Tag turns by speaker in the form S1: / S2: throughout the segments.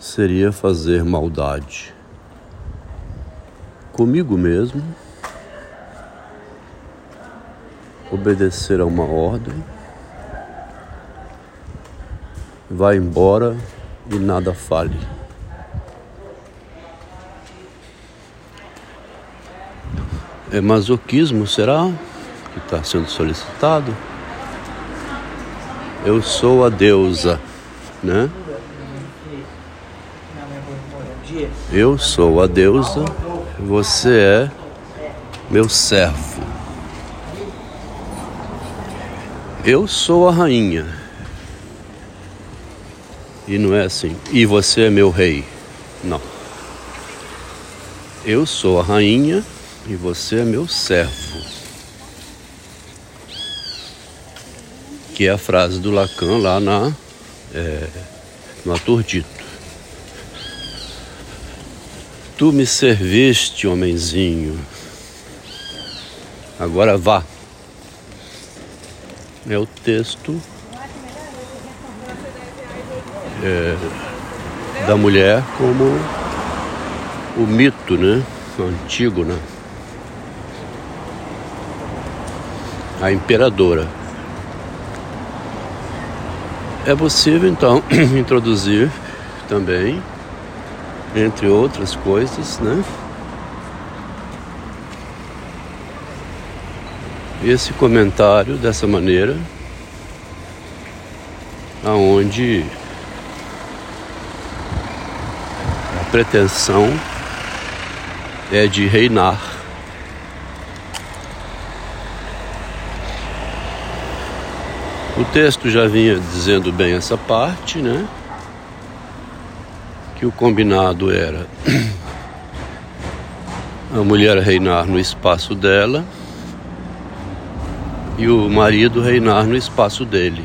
S1: seria fazer maldade comigo mesmo, obedecer a uma ordem, vai embora e nada fale. É masoquismo, será? Que está sendo solicitado? Eu sou a deusa, né? Eu sou a deusa, você é meu servo. Eu sou a rainha. E não é assim. E você é meu rei. Não. Eu sou a rainha e você é meu servo. Que é a frase do Lacan lá na, é, no Aturdito. Tu me serviste, homenzinho. Agora vá. É o texto é, da mulher como o mito, né? Antigo, né? A imperadora. É possível então introduzir também entre outras coisas, né? Esse comentário dessa maneira, aonde a pretensão é de reinar. O texto já vinha dizendo bem essa parte, né? Que o combinado era a mulher reinar no espaço dela e o marido reinar no espaço dele.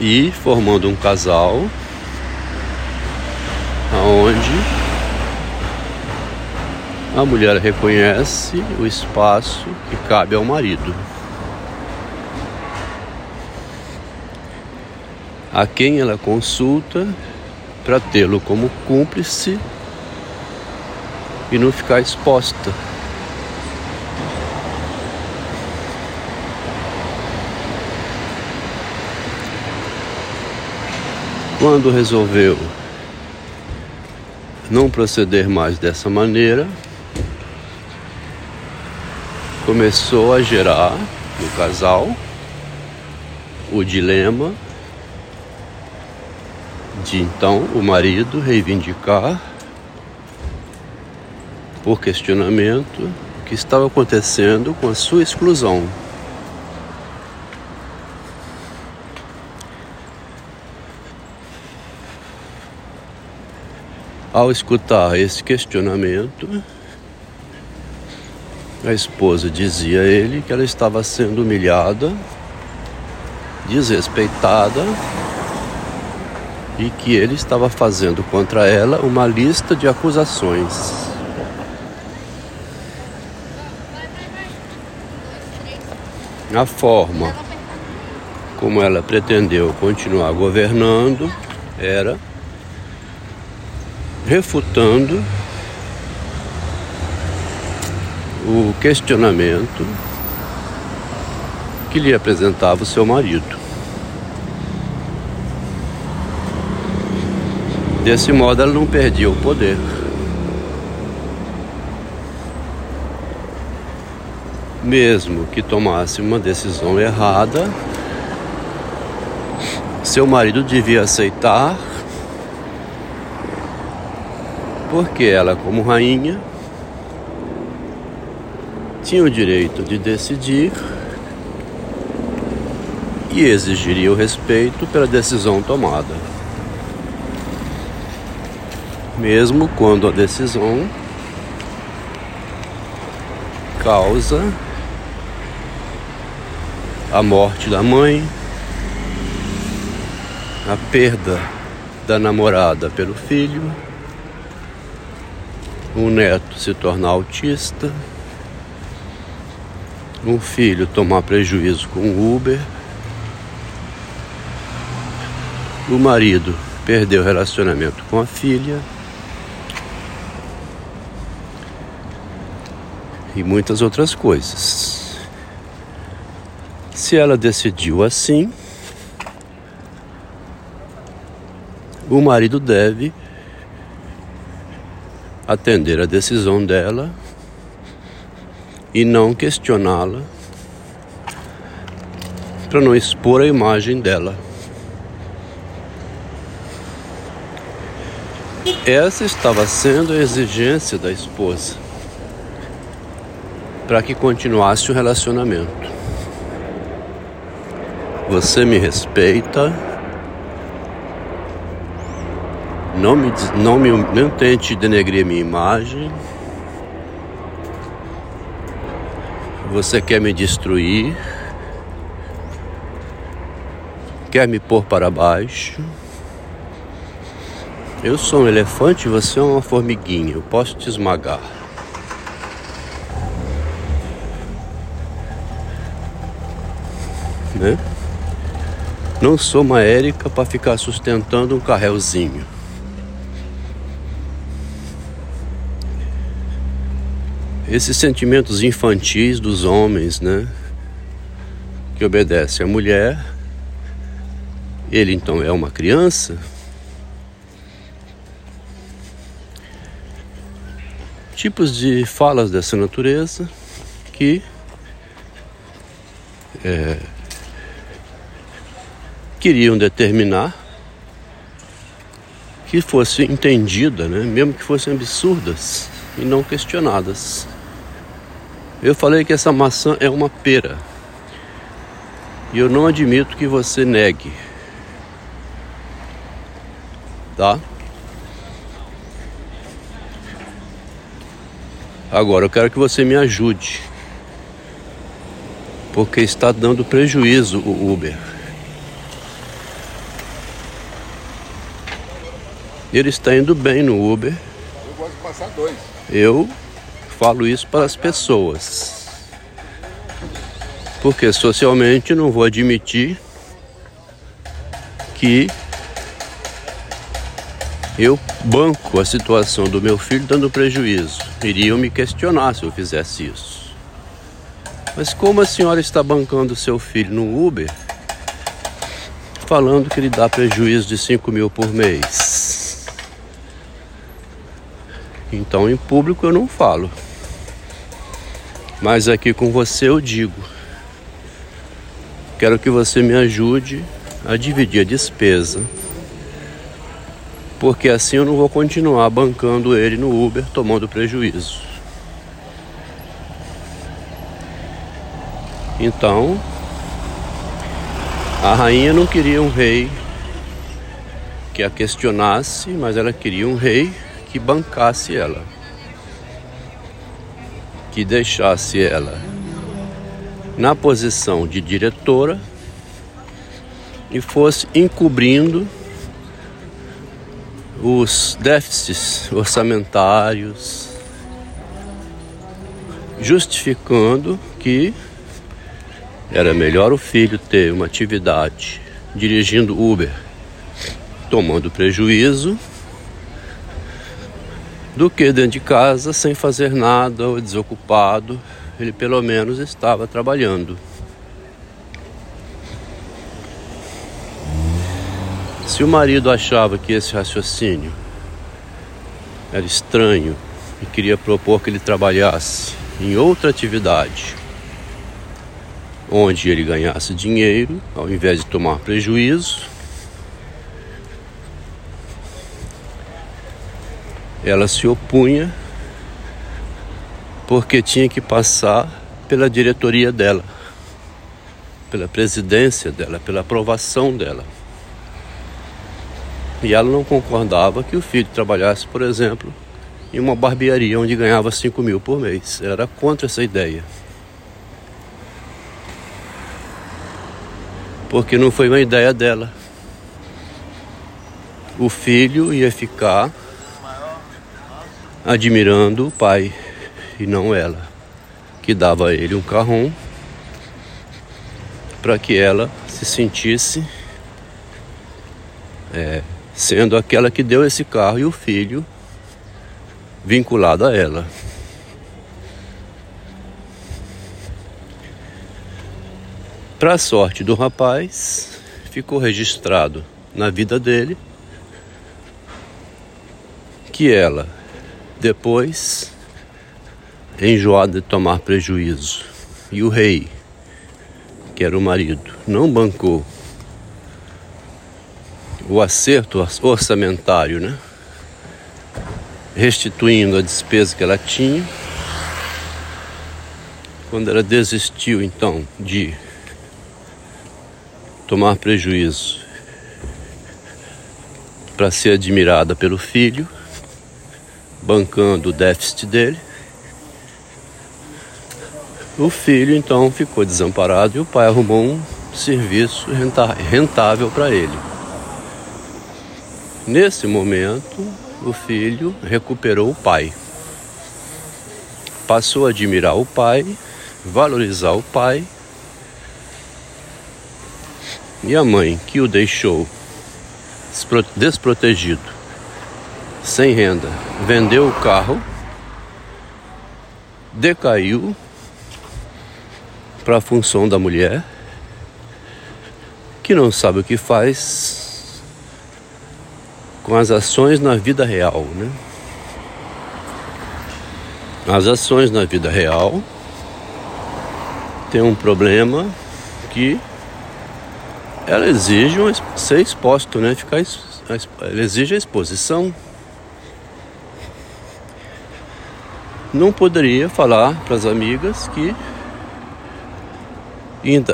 S1: E formando um casal aonde a mulher reconhece o espaço que cabe ao marido. A quem ela consulta para tê-lo como cúmplice e não ficar exposta. Quando resolveu não proceder mais dessa maneira, começou a gerar no casal o dilema de então o marido reivindicar por questionamento o que estava acontecendo com a sua exclusão. Ao escutar esse questionamento, a esposa dizia a ele que ela estava sendo humilhada, desrespeitada e que ele estava fazendo contra ela uma lista de acusações. A forma como ela pretendeu continuar governando era refutando o questionamento que lhe apresentava o seu marido. Desse modo, ela não perdia o poder. Mesmo que tomasse uma decisão errada, seu marido devia aceitar, porque ela, como rainha, tinha o direito de decidir e exigiria o respeito pela decisão tomada mesmo quando a decisão causa a morte da mãe, a perda da namorada pelo filho, um neto se tornar autista, um filho tomar prejuízo com o Uber, o marido perdeu o relacionamento com a filha e muitas outras coisas. Se ela decidiu assim, o marido deve atender a decisão dela e não questioná-la para não expor a imagem dela. Essa estava sendo a exigência da esposa para que continuasse o relacionamento. Você me respeita, não me, não me não tente denegrir minha imagem. Você quer me destruir, quer me pôr para baixo. Eu sou um elefante, você é uma formiguinha, eu posso te esmagar. Né? Não sou uma Érica para ficar sustentando um carrelzinho. Esses sentimentos infantis dos homens, né? Que obedece à mulher, ele então é uma criança tipos de falas dessa natureza que é, queriam determinar que fosse entendida, né? mesmo que fossem absurdas e não questionadas. Eu falei que essa maçã é uma pera e eu não admito que você negue, tá? Agora eu quero que você me ajude. Porque está dando prejuízo o Uber. Ele está indo bem no Uber.
S2: Eu gosto de passar dois.
S1: Eu falo isso para as pessoas. Porque socialmente não vou admitir que eu banco a situação do meu filho dando prejuízo. Iriam me questionar se eu fizesse isso. Mas como a senhora está bancando seu filho no Uber, falando que ele dá prejuízo de 5 mil por mês? Então em público eu não falo. Mas aqui com você eu digo. Quero que você me ajude a dividir a despesa porque assim eu não vou continuar bancando ele no Uber tomando prejuízo. Então, a rainha não queria um rei que a questionasse, mas ela queria um rei que bancasse ela, que deixasse ela na posição de diretora e fosse encobrindo os déficits orçamentários, justificando que era melhor o filho ter uma atividade dirigindo Uber, tomando prejuízo, do que dentro de casa sem fazer nada ou desocupado, ele pelo menos estava trabalhando. Se o marido achava que esse raciocínio era estranho e queria propor que ele trabalhasse em outra atividade onde ele ganhasse dinheiro ao invés de tomar prejuízo, ela se opunha porque tinha que passar pela diretoria dela, pela presidência dela, pela aprovação dela. E ela não concordava que o filho trabalhasse, por exemplo, em uma barbearia onde ganhava 5 mil por mês. Era contra essa ideia. Porque não foi uma ideia dela. O filho ia ficar admirando o pai e não ela, que dava a ele um carrão para que ela se sentisse é, sendo aquela que deu esse carro e o filho vinculado a ela. Para a sorte do rapaz, ficou registrado na vida dele que ela, depois, enjoada de tomar prejuízo, e o rei, que era o marido, não bancou o acerto orçamentário, né? Restituindo a despesa que ela tinha. Quando ela desistiu então de tomar prejuízo para ser admirada pelo filho, bancando o déficit dele. O filho então ficou desamparado e o pai arrumou um serviço rentável para ele. Nesse momento, o filho recuperou o pai. Passou a admirar o pai, valorizar o pai. E a mãe, que o deixou desprotegido, sem renda, vendeu o carro, decaiu para a função da mulher, que não sabe o que faz com as ações na vida real, né? As ações na vida real tem um problema que ela exige ser exposto, né? Ficar, ela exige a exposição. Não poderia falar para as amigas que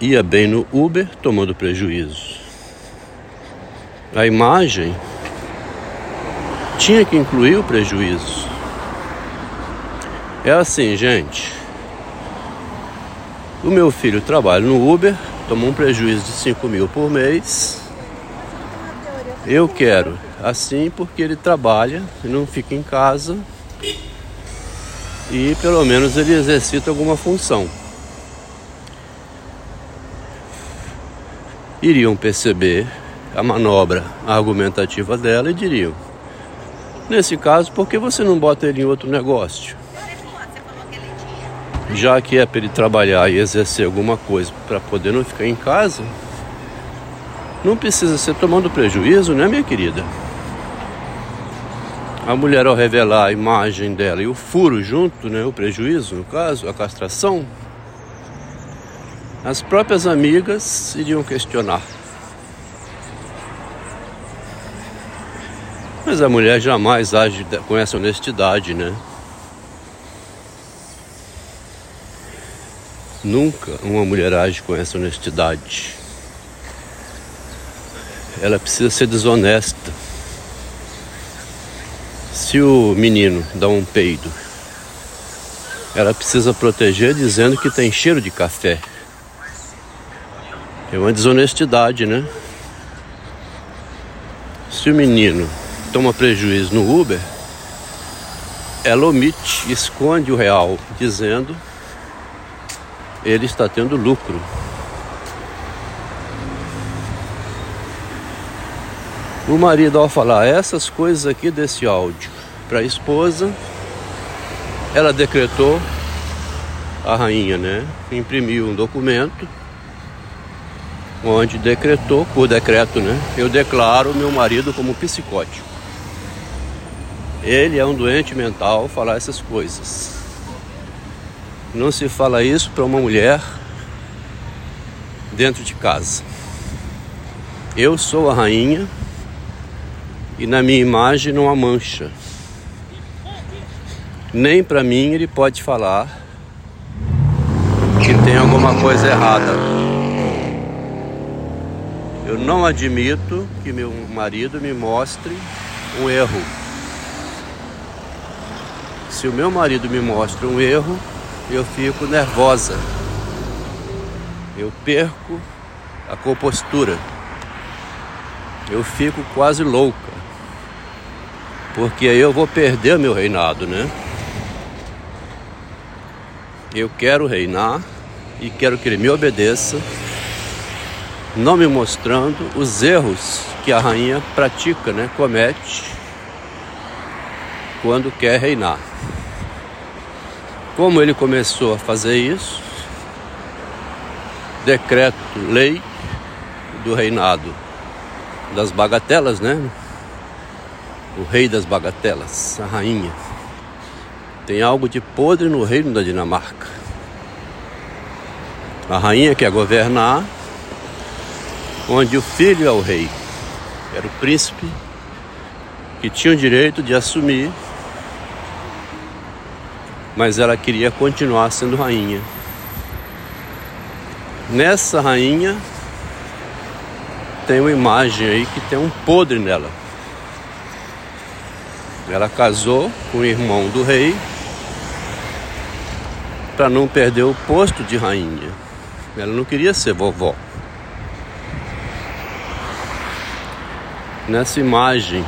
S1: ia bem no Uber tomando prejuízo. A imagem tinha que incluir o prejuízo. É assim, gente. O meu filho trabalha no Uber, tomou um prejuízo de 5 mil por mês. Eu quero assim porque ele trabalha e não fica em casa e pelo menos ele exercita alguma função. Iriam perceber a manobra argumentativa dela e diriam: Nesse caso, por que você não bota ele em outro negócio? Já que é para ele trabalhar e exercer alguma coisa para poder não ficar em casa, não precisa ser tomando prejuízo, né, minha querida? A mulher, ao revelar a imagem dela e o furo junto, né, o prejuízo, no caso, a castração, as próprias amigas iriam questionar. Mas a mulher jamais age com essa honestidade, né? Nunca uma mulher age com essa honestidade. Ela precisa ser desonesta. Se o menino dá um peido, ela precisa proteger dizendo que tem cheiro de café. É uma desonestidade, né? Se o menino toma prejuízo no Uber, ela omite, esconde o real, dizendo ele está tendo lucro. O marido, ao falar essas coisas aqui desse áudio para a esposa, ela decretou, a rainha, né? Imprimiu um documento onde decretou, por decreto, né? Eu declaro meu marido como psicótico. Ele é um doente mental falar essas coisas. Não se fala isso para uma mulher dentro de casa. Eu sou a rainha e na minha imagem não há mancha. Nem para mim ele pode falar que tem alguma coisa errada. Eu não admito que meu marido me mostre um erro. Se o meu marido me mostra um erro, eu fico nervosa. Eu perco a compostura. Eu fico quase louca. Porque aí eu vou perder meu reinado, né? Eu quero reinar e quero que ele me obedeça, não me mostrando os erros que a rainha pratica, né, comete quando quer reinar. Como ele começou a fazer isso, decreto, lei do reinado das bagatelas, né? O rei das bagatelas, a rainha. Tem algo de podre no reino da Dinamarca. A rainha quer governar onde o filho é o rei. Era o príncipe que tinha o direito de assumir, mas ela queria continuar sendo rainha. Nessa rainha tem uma imagem aí que tem um podre nela. Ela casou com o irmão do rei para não perder o posto de rainha. Ela não queria ser vovó. Nessa imagem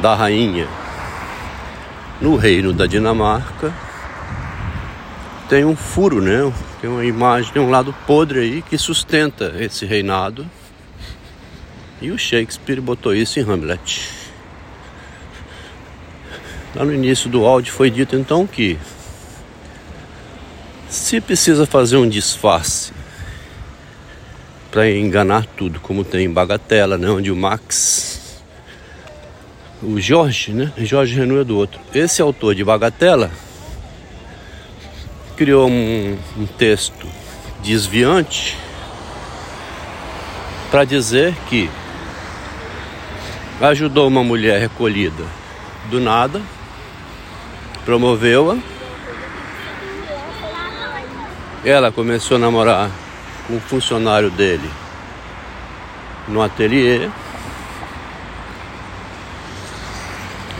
S1: da rainha no reino da Dinamarca tem um furo, né? Tem uma imagem, tem um lado podre aí que sustenta esse reinado. E o Shakespeare botou isso em Hamlet. Lá no início do áudio foi dito então que se precisa fazer um disfarce para enganar tudo, como tem em Bagatela, né, onde o Max, o Jorge, né, Jorge Renault é do outro. Esse autor de Bagatela criou um, um texto desviante para dizer que ajudou uma mulher recolhida do nada, promoveu-a. Ela começou a namorar com um funcionário dele no ateliê.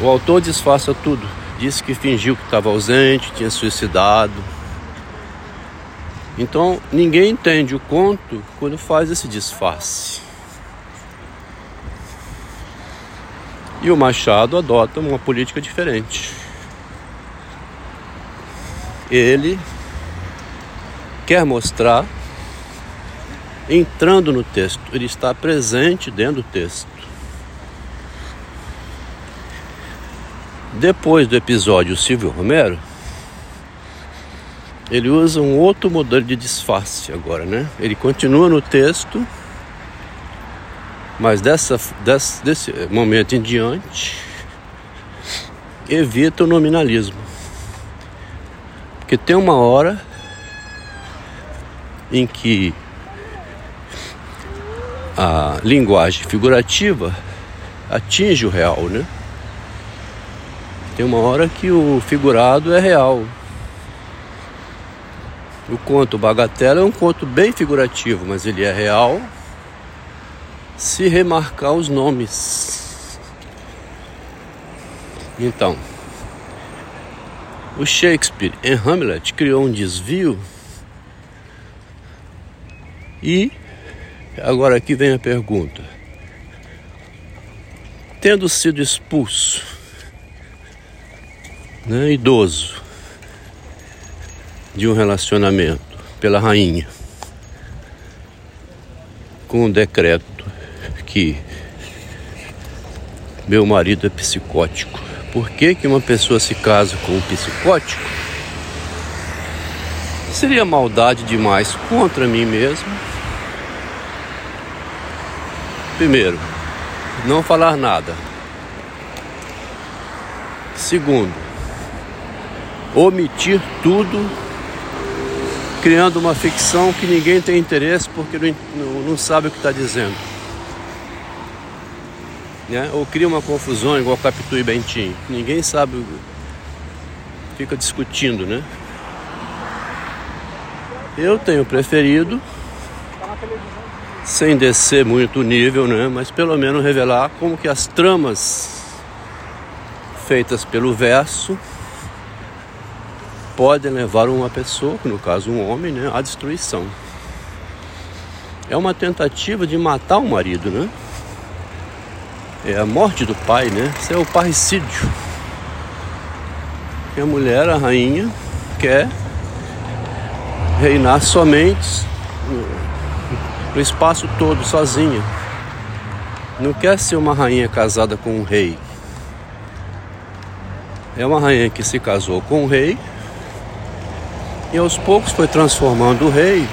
S1: O autor disfarça tudo. Disse que fingiu que estava ausente, tinha suicidado. Então ninguém entende o conto quando faz esse disfarce. E o Machado adota uma política diferente. Ele quer mostrar entrando no texto, ele está presente dentro do texto. Depois do episódio Silvio Romero, ele usa um outro modelo de disfarce agora, né? Ele continua no texto, mas dessa, desse, desse momento em diante, evita o nominalismo. Porque tem uma hora em que a linguagem figurativa atinge o real, né? Tem uma hora que o figurado é real. O conto Bagatela é um conto bem figurativo, mas ele é real se remarcar os nomes. Então, o Shakespeare em Hamlet criou um desvio e agora aqui vem a pergunta. Tendo sido expulso, né, idoso, de um relacionamento pela rainha, com um decreto que meu marido é psicótico. Por que, que uma pessoa se casa com um psicótico? Seria maldade demais contra mim mesmo. Primeiro, não falar nada. Segundo, omitir tudo, criando uma ficção que ninguém tem interesse porque não, não sabe o que está dizendo né? ou cria uma confusão igual Capitu e Bentinho. Ninguém sabe, fica discutindo, né? Eu tenho preferido, sem descer muito o nível, né? Mas pelo menos revelar como que as tramas feitas pelo verso podem levar uma pessoa, no caso um homem, né, à destruição. É uma tentativa de matar o marido, né? é a morte do pai, né? Isso é o parricídio. E a mulher, a rainha, quer reinar somente no espaço todo, sozinha. não quer ser uma rainha casada com um rei. É uma rainha que se casou com um rei e aos poucos foi transformando o rei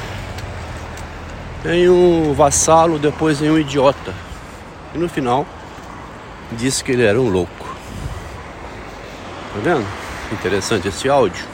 S1: em um vassalo, depois em um idiota. E no final disse que ele era um louco. Tá vendo? Interessante esse áudio.